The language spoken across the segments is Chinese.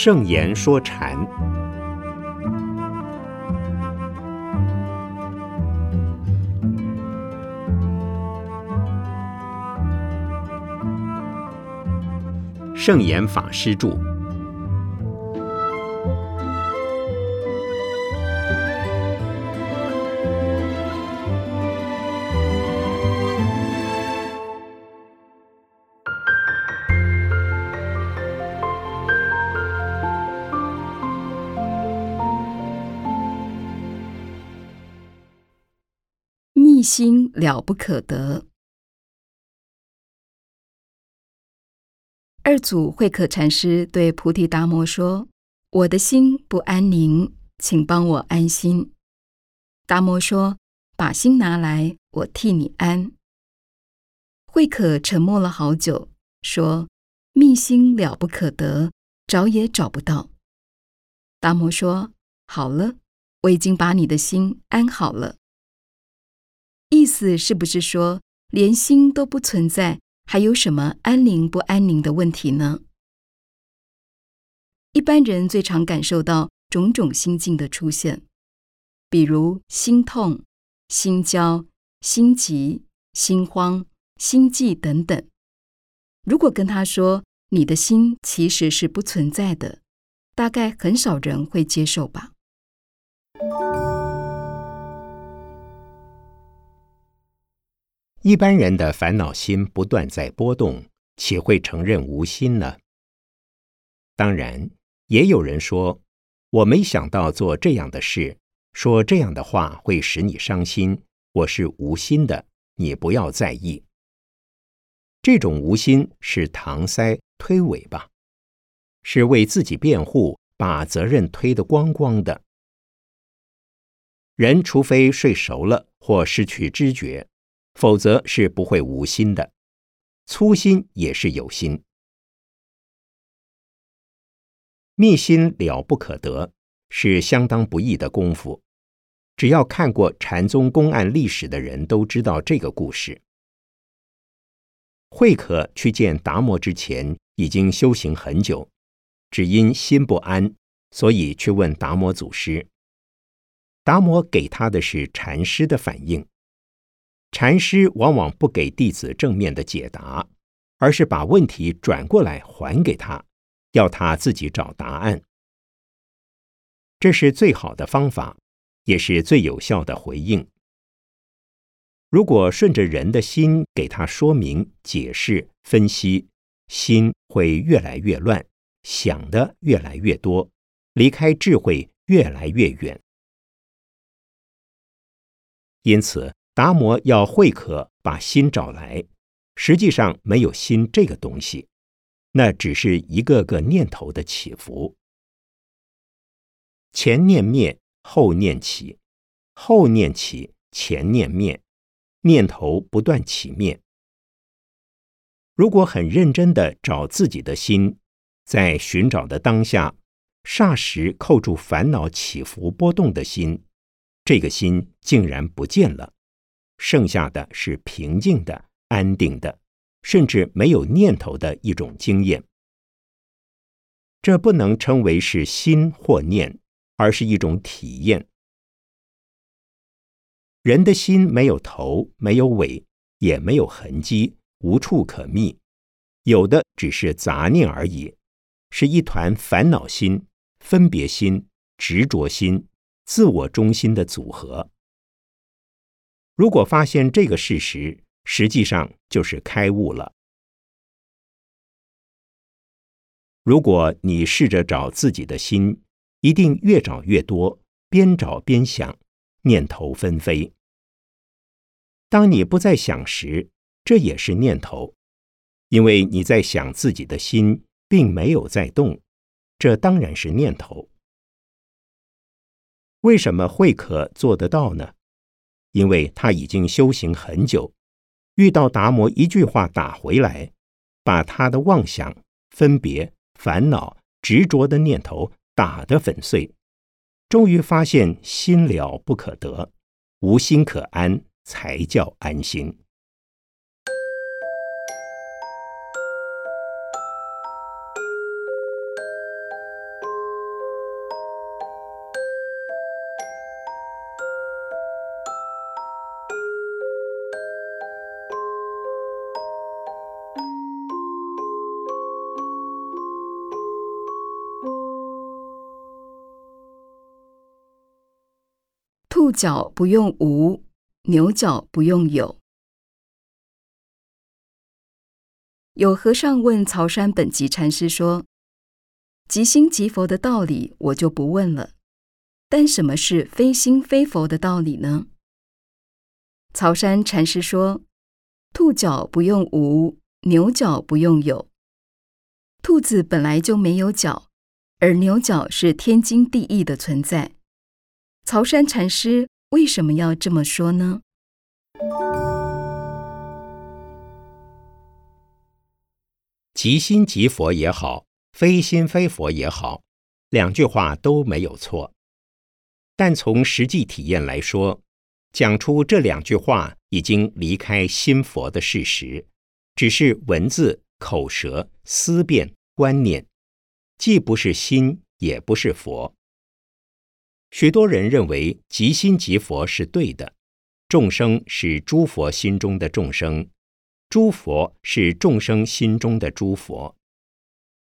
圣言说禅，圣严法师著。心了不可得。二祖慧可禅师对菩提达摩说：“我的心不安宁，请帮我安心。”达摩说：“把心拿来，我替你安。”慧可沉默了好久，说：“密心了不可得，找也找不到。”达摩说：“好了，我已经把你的心安好了。”意思是不是说，连心都不存在，还有什么安宁不安宁的问题呢？一般人最常感受到种种心境的出现，比如心痛、心焦、心急、心慌、心悸等等。如果跟他说你的心其实是不存在的，大概很少人会接受吧。一般人的烦恼心不断在波动，岂会承认无心呢？当然，也有人说：“我没想到做这样的事，说这样的话会使你伤心。我是无心的，你不要在意。”这种无心是搪塞、推诿吧，是为自己辩护，把责任推得光光的。人除非睡熟了或失去知觉。否则是不会无心的，粗心也是有心。密心了不可得，是相当不易的功夫。只要看过禅宗公案历史的人都知道这个故事。慧可去见达摩之前，已经修行很久，只因心不安，所以去问达摩祖师。达摩给他的是禅师的反应。禅师往往不给弟子正面的解答，而是把问题转过来还给他，要他自己找答案。这是最好的方法，也是最有效的回应。如果顺着人的心给他说明、解释、分析，心会越来越乱，想的越来越多，离开智慧越来越远。因此。达摩要慧可把心找来，实际上没有心这个东西，那只是一个个念头的起伏。前念灭，后念起；后念起，前念灭，念头不断起灭。如果很认真的找自己的心，在寻找的当下，霎时扣住烦恼起伏波动的心，这个心竟然不见了。剩下的是平静的、安定的，甚至没有念头的一种经验。这不能称为是心或念，而是一种体验。人的心没有头，没有尾，也没有痕迹，无处可觅，有的只是杂念而已，是一团烦恼心、分别心、执着心、自我中心的组合。如果发现这个事实，实际上就是开悟了。如果你试着找自己的心，一定越找越多，边找边想，念头纷飞。当你不再想时，这也是念头，因为你在想自己的心，并没有在动，这当然是念头。为什么慧可做得到呢？因为他已经修行很久，遇到达摩一句话打回来，把他的妄想、分别、烦恼、执着的念头打得粉碎，终于发现心了不可得，无心可安，才叫安心。角不用无，牛角不用有。有和尚问曹山本集禅师说：“即心即佛的道理我就不问了，但什么是非心非佛的道理呢？”曹山禅师说：“兔角不用无，牛角不用有。兔子本来就没有角，而牛角是天经地义的存在。曹山禅师为什么要这么说呢？即心即佛也好，非心非佛也好，两句话都没有错。但从实际体验来说，讲出这两句话已经离开心佛的事实，只是文字、口舌、思辨、观念，既不是心，也不是佛。许多人认为即心即佛是对的，众生是诸佛心中的众生，诸佛是众生心中的诸佛。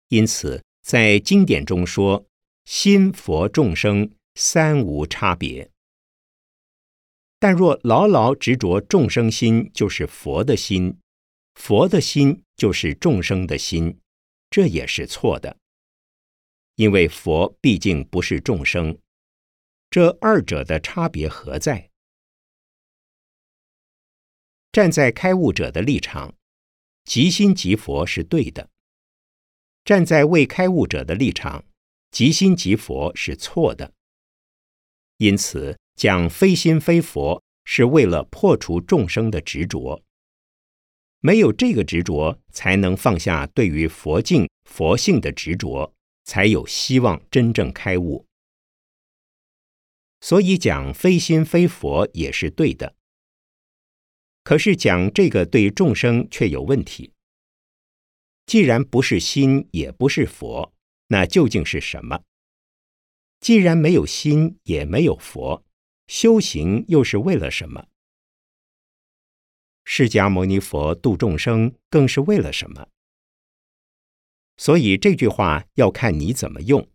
因此，在经典中说，心佛众生三无差别。但若牢牢执着众生心就是佛的心，佛的心就是众生的心，这也是错的。因为佛毕竟不是众生，这二者的差别何在？站在开悟者的立场，即心即佛是对的；站在未开悟者的立场，即心即佛是错的。因此。讲非心非佛，是为了破除众生的执着。没有这个执着，才能放下对于佛境、佛性的执着，才有希望真正开悟。所以讲非心非佛也是对的。可是讲这个对众生却有问题。既然不是心，也不是佛，那究竟是什么？既然没有心，也没有佛。修行又是为了什么？释迦牟尼佛度众生更是为了什么？所以这句话要看你怎么用，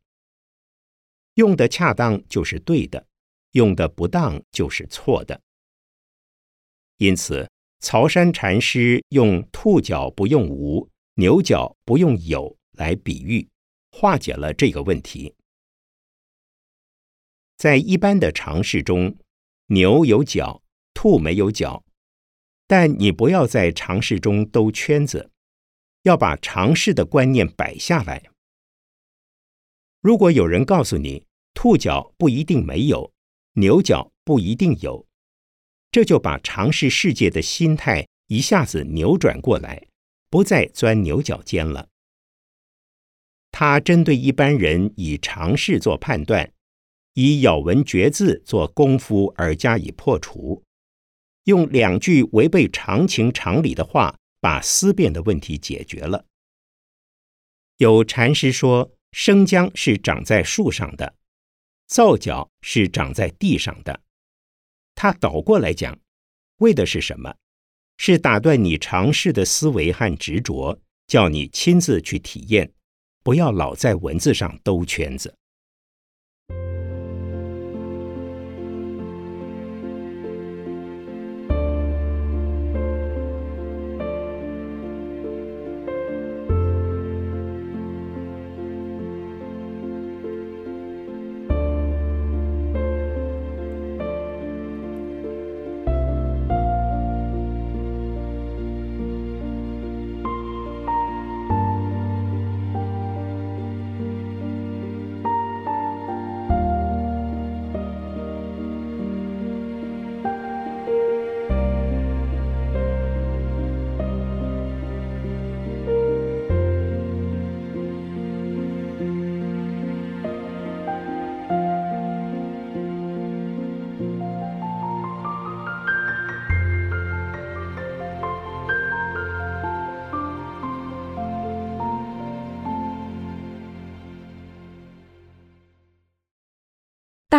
用的恰当就是对的，用的不当就是错的。因此，曹山禅师用兔脚不用无，牛角不用有来比喻，化解了这个问题。在一般的常识中，牛有角，兔没有角。但你不要在常识中兜圈子，要把常识的观念摆下来。如果有人告诉你兔脚不一定没有，牛角不一定有，这就把尝试世界的心态一下子扭转过来，不再钻牛角尖了。他针对一般人以尝试做判断。以咬文嚼字做功夫而加以破除，用两句违背常情常理的话，把思辨的问题解决了。有禅师说：“生姜是长在树上的，皂角是长在地上的。”它倒过来讲，为的是什么？是打断你尝试的思维和执着，叫你亲自去体验，不要老在文字上兜圈子。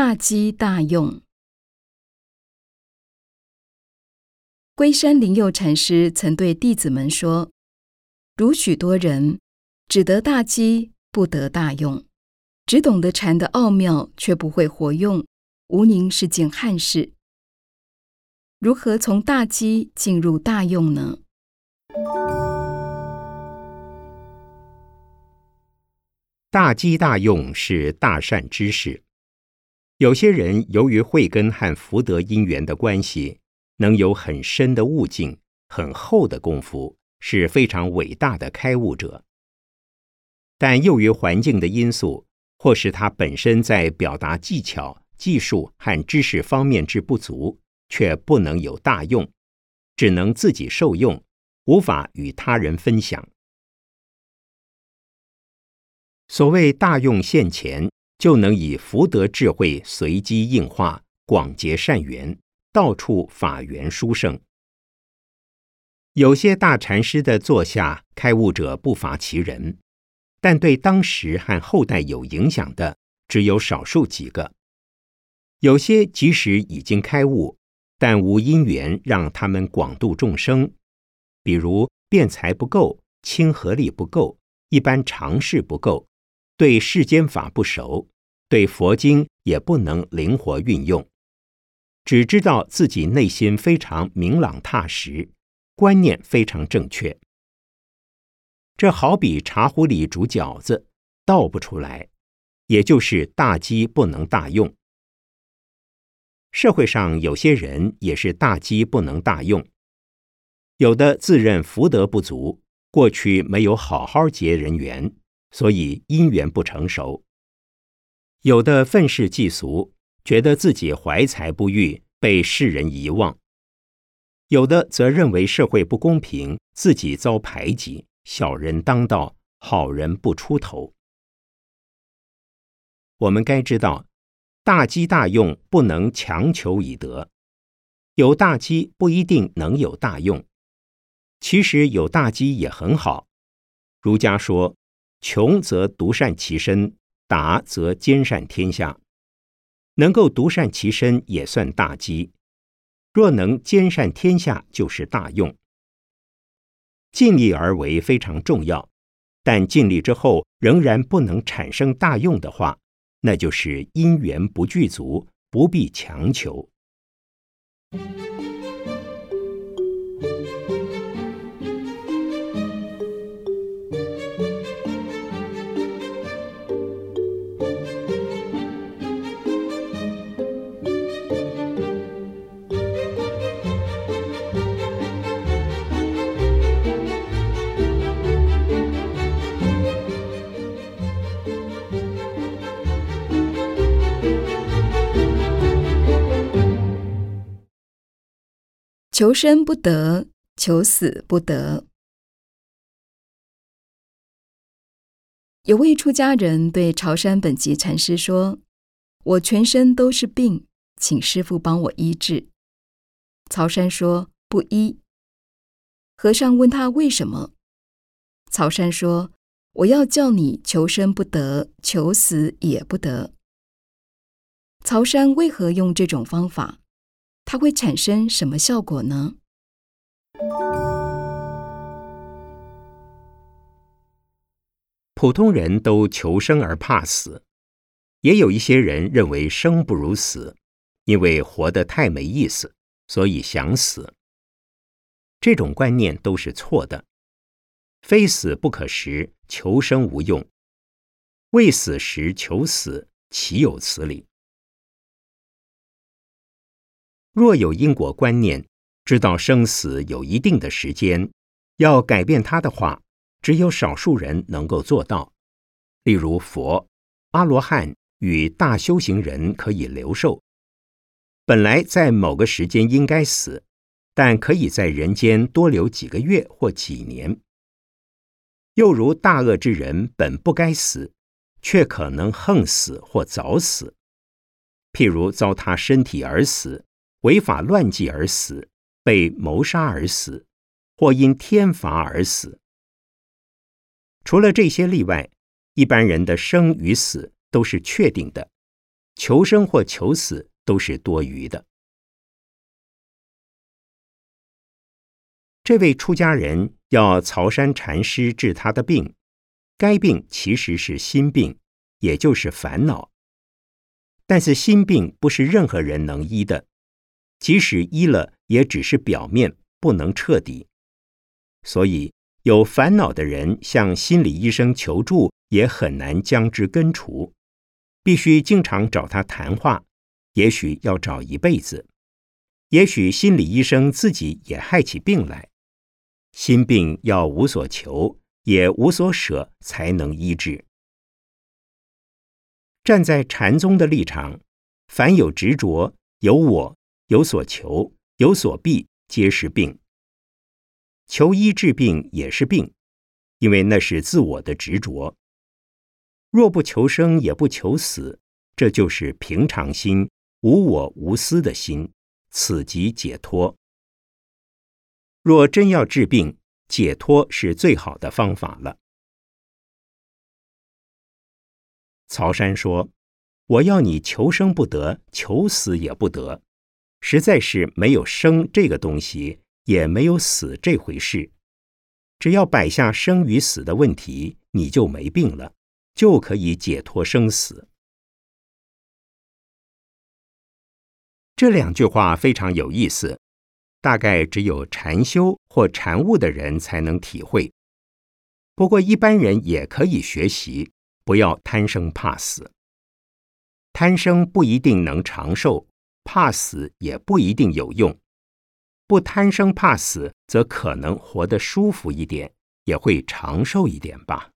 大机大用。龟山灵佑禅师曾对弟子们说：“如许多人只得大机，不得大用；只懂得禅的奥妙，却不会活用，无宁是件憾事。如何从大机进入大用呢？大机大用是大善之事。有些人由于慧根和福德因缘的关系，能有很深的悟境、很厚的功夫，是非常伟大的开悟者。但由于环境的因素，或是他本身在表达技巧、技术和知识方面之不足，却不能有大用，只能自己受用，无法与他人分享。所谓大用现前，就能以福德智慧随机应化，广结善缘，到处法缘殊胜。有些大禅师的座下开悟者不乏其人，但对当时和后代有影响的只有少数几个。有些即使已经开悟，但无因缘让他们广度众生，比如辩才不够，亲和力不够，一般常识不够。对世间法不熟，对佛经也不能灵活运用，只知道自己内心非常明朗踏实，观念非常正确。这好比茶壶里煮饺子，倒不出来，也就是大机不能大用。社会上有些人也是大机不能大用，有的自认福德不足，过去没有好好结人缘。所以因缘不成熟，有的愤世嫉俗，觉得自己怀才不遇，被世人遗忘；有的则认为社会不公平，自己遭排挤，小人当道，好人不出头。我们该知道，大机大用不能强求以得，有大机不一定能有大用。其实有大机也很好，儒家说。穷则独善其身，达则兼善天下。能够独善其身也算大机，若能兼善天下就是大用。尽力而为非常重要，但尽力之后仍然不能产生大用的话，那就是因缘不具足，不必强求。求生不得，求死不得。有位出家人对朝山本集禅师说：“我全身都是病，请师傅帮我医治。”曹山说：“不医。”和尚问他为什么，曹山说：“我要叫你求生不得，求死也不得。”曹山为何用这种方法？它会产生什么效果呢？普通人都求生而怕死，也有一些人认为生不如死，因为活得太没意思，所以想死。这种观念都是错的。非死不可时，求生无用；未死时求死，岂有此理？若有因果观念，知道生死有一定的时间，要改变它的话，只有少数人能够做到。例如佛、阿罗汉与大修行人可以留寿，本来在某个时间应该死，但可以在人间多留几个月或几年。又如大恶之人本不该死，却可能横死或早死，譬如糟蹋身体而死。违法乱纪而死，被谋杀而死，或因天罚而死。除了这些例外，一般人的生与死都是确定的，求生或求死都是多余的。这位出家人要曹山禅师治他的病，该病其实是心病，也就是烦恼。但是心病不是任何人能医的，即使医了，也只是表面，不能彻底。所以有烦恼的人向心理医生求助，也很难将之根除。必须经常找他谈话，也许要找一辈子。也许心理医生自己也害起病来。心病要无所求，也无所舍，才能医治。站在禅宗的立场，凡有执着、有我、有所求、有所避，皆是病。求医治病也是病，因为那是自我的执着。若不求生，也不求死，这就是平常心、无我无私的心，此即解脱。若真要治病，解脱是最好的方法了。曹山说：“我要你求生不得，求死也不得，实在是没有生这个东西，也没有死这回事。只要摆下生与死的问题，你就没病了，就可以解脱生死。”这两句话非常有意思，大概只有禅修或禅悟的人才能体会。不过一般人也可以学习。不要贪生怕死，贪生不一定能长寿，怕死也不一定有用。不贪生怕死，则可能活得舒服一点，也会长寿一点吧。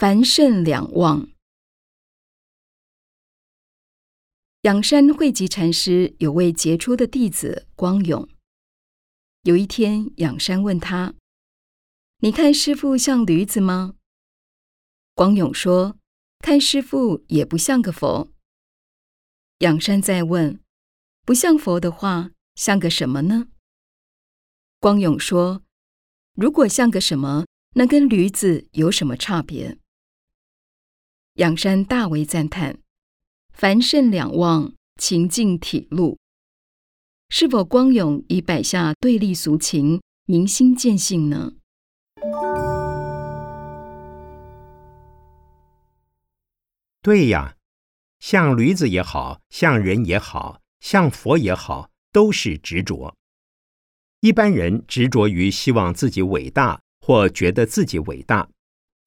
凡圣两忘。仰山慧集禅师有位杰出的弟子光永。有一天，仰山问他：“你看师傅像驴子吗？”光永说：“看师傅也不像个佛。”仰山再问：“不像佛的话，像个什么呢？”光永说：“如果像个什么，那跟驴子有什么差别？”仰山大为赞叹，凡圣两忘，情境体露。是否光勇已摆下对立俗情，明心见性呢？对呀，像驴子也好像人也好像佛也好，都是执着。一般人执着于希望自己伟大，或觉得自己伟大，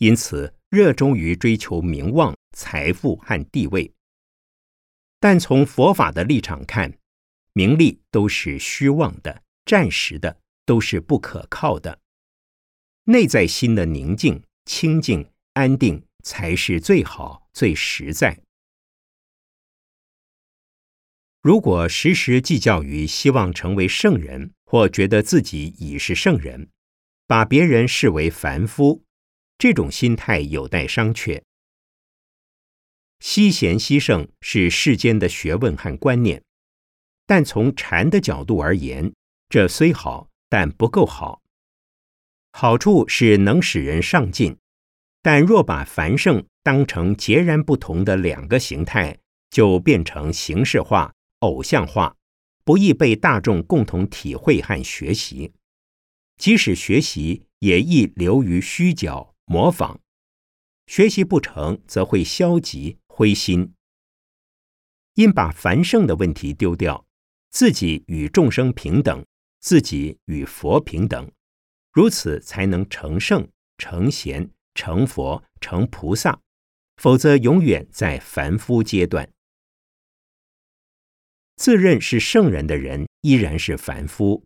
因此。热衷于追求名望、财富和地位，但从佛法的立场看，名利都是虚妄的、暂时的，都是不可靠的。内在心的宁静、清净、安定才是最好、最实在。如果时时计较于希望成为圣人，或觉得自己已是圣人，把别人视为凡夫。这种心态有待商榷。惜贤惜圣是世间的学问和观念，但从禅的角度而言，这虽好，但不够好。好处是能使人上进，但若把繁盛当成截然不同的两个形态，就变成形式化、偶像化，不易被大众共同体会和学习。即使学习，也易流于虚假。模仿学习不成，则会消极灰心。因把繁盛的问题丢掉，自己与众生平等，自己与佛平等，如此才能成圣、成贤、成佛、成菩萨。否则，永远在凡夫阶段。自认是圣人的人，依然是凡夫，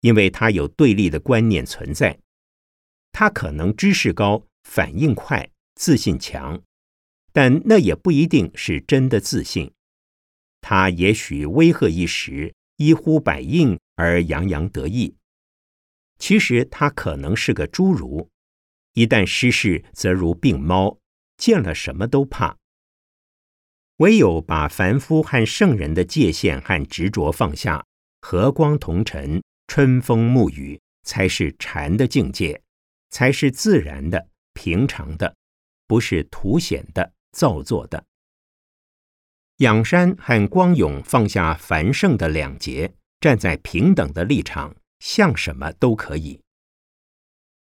因为他有对立的观念存在。他可能知识高、反应快、自信强，但那也不一定是真的自信。他也许威吓一时，一呼百应而洋洋得意。其实他可能是个侏儒，一旦失势，则如病猫，见了什么都怕。唯有把凡夫和圣人的界限和执着放下，和光同尘，春风沐雨，才是禅的境界，才是自然的、平常的，不是凸显的、造作的。仰山和光勇放下繁盛的两截，站在平等的立场，像什么都可以。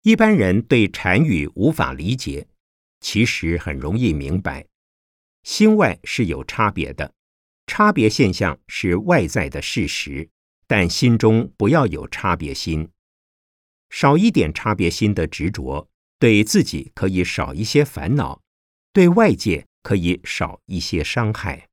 一般人对禅语无法理解，其实很容易明白。心外是有差别的，差别现象是外在的事实，但心中不要有差别心，少一点差别心的执着，对自己可以少一些烦恼，对外界可以少一些伤害。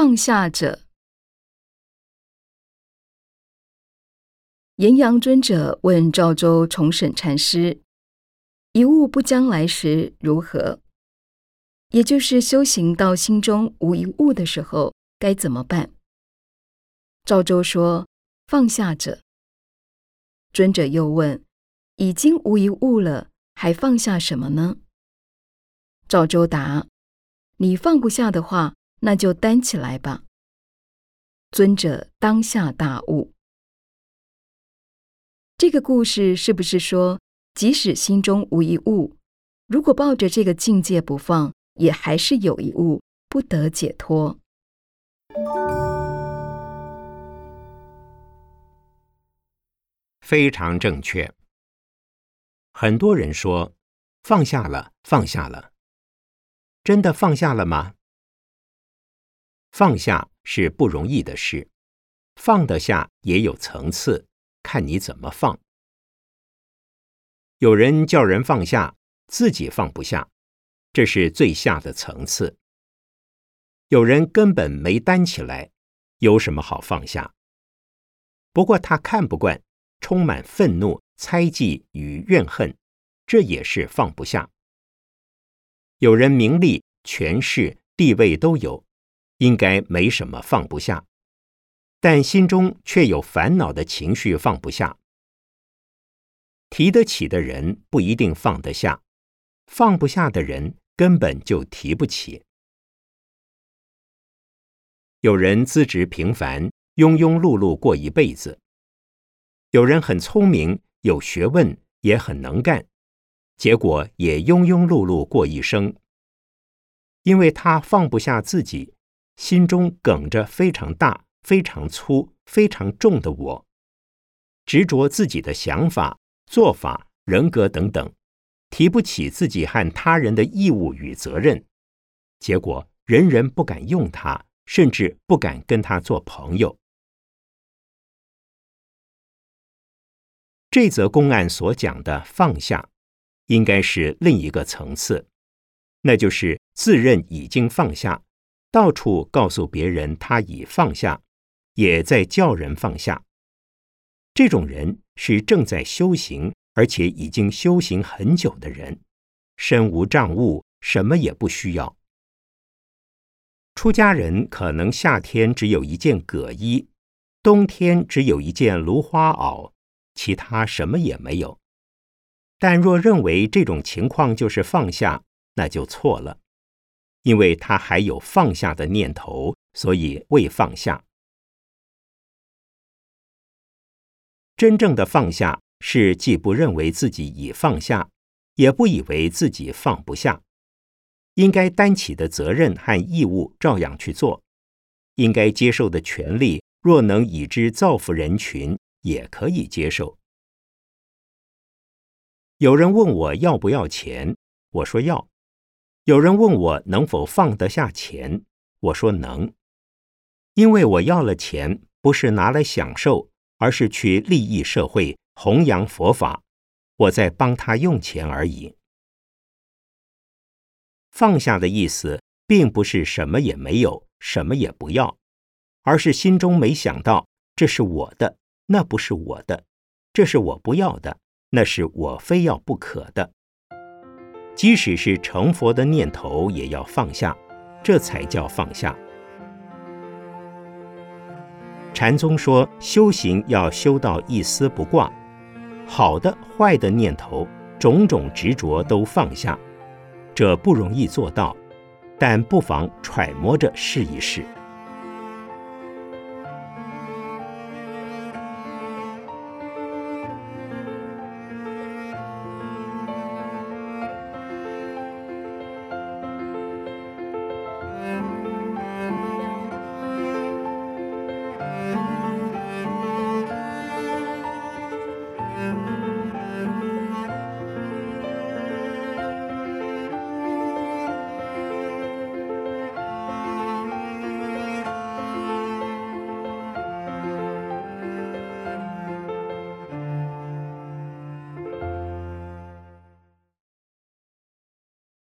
放下者，岩阳尊者问赵州重审禅师：“一物不将来时如何？也就是修行到心中无一物的时候，该怎么办？”赵州说：“放下者。”尊者又问：“已经无一物了，还放下什么呢？”赵州答：“你放不下的话。”那就担起来吧。尊者当下大悟。这个故事是不是说，即使心中无一物，如果抱着这个境界不放，也还是有一物，不得解脱？非常正确。很多人说放下了，放下了，真的放下了吗？放下是不容易的事，放得下也有层次，看你怎么放。有人叫人放下，自己放不下，这是最下的层次。有人根本没担起来，有什么好放下？不过他看不惯，充满愤怒、猜忌与怨恨，这也是放不下。有人名利、权势、地位都有。应该没什么放不下，但心中却有烦恼的情绪放不下。提得起的人不一定放得下，放不下的人根本就提不起。有人资质平凡，庸庸碌碌过一辈子；有人很聪明，有学问，也很能干，结果也庸庸碌碌过一生，因为他放不下自己。心中梗着非常大、非常粗、非常重的我，执着自己的想法、做法、人格等等，提不起自己和他人的义务与责任，结果人人不敢用他，甚至不敢跟他做朋友。这则公案所讲的放下，应该是另一个层次，那就是自认已经放下。到处告诉别人他已放下，也在叫人放下。这种人是正在修行，而且已经修行很久的人，身无障物，什么也不需要。出家人可能夏天只有一件葛衣，冬天只有一件芦花袄，其他什么也没有。但若认为这种情况就是放下，那就错了。因为他还有放下的念头，所以未放下。真正的放下是既不认为自己已放下，也不以为自己放不下。应该担起的责任和义务照样去做，应该接受的权利若能以之造福人群，也可以接受。有人问我要不要钱，我说要；有人问我能否放得下钱，我说能。因为我要了钱，不是拿来享受，而是去利益社会、弘扬佛法，我在帮他用钱而已。放下的意思，并不是什么也没有，什么也不要，而是心中没想到这是我的，那不是我的；这是我不要的，那是我非要不可的。即使是成佛的念头，也要放下，这才叫放下。禅宗说，修行要修到一丝不挂，好的、坏的念头、种种执着都放下，这不容易做到，但不妨揣摩着试一试。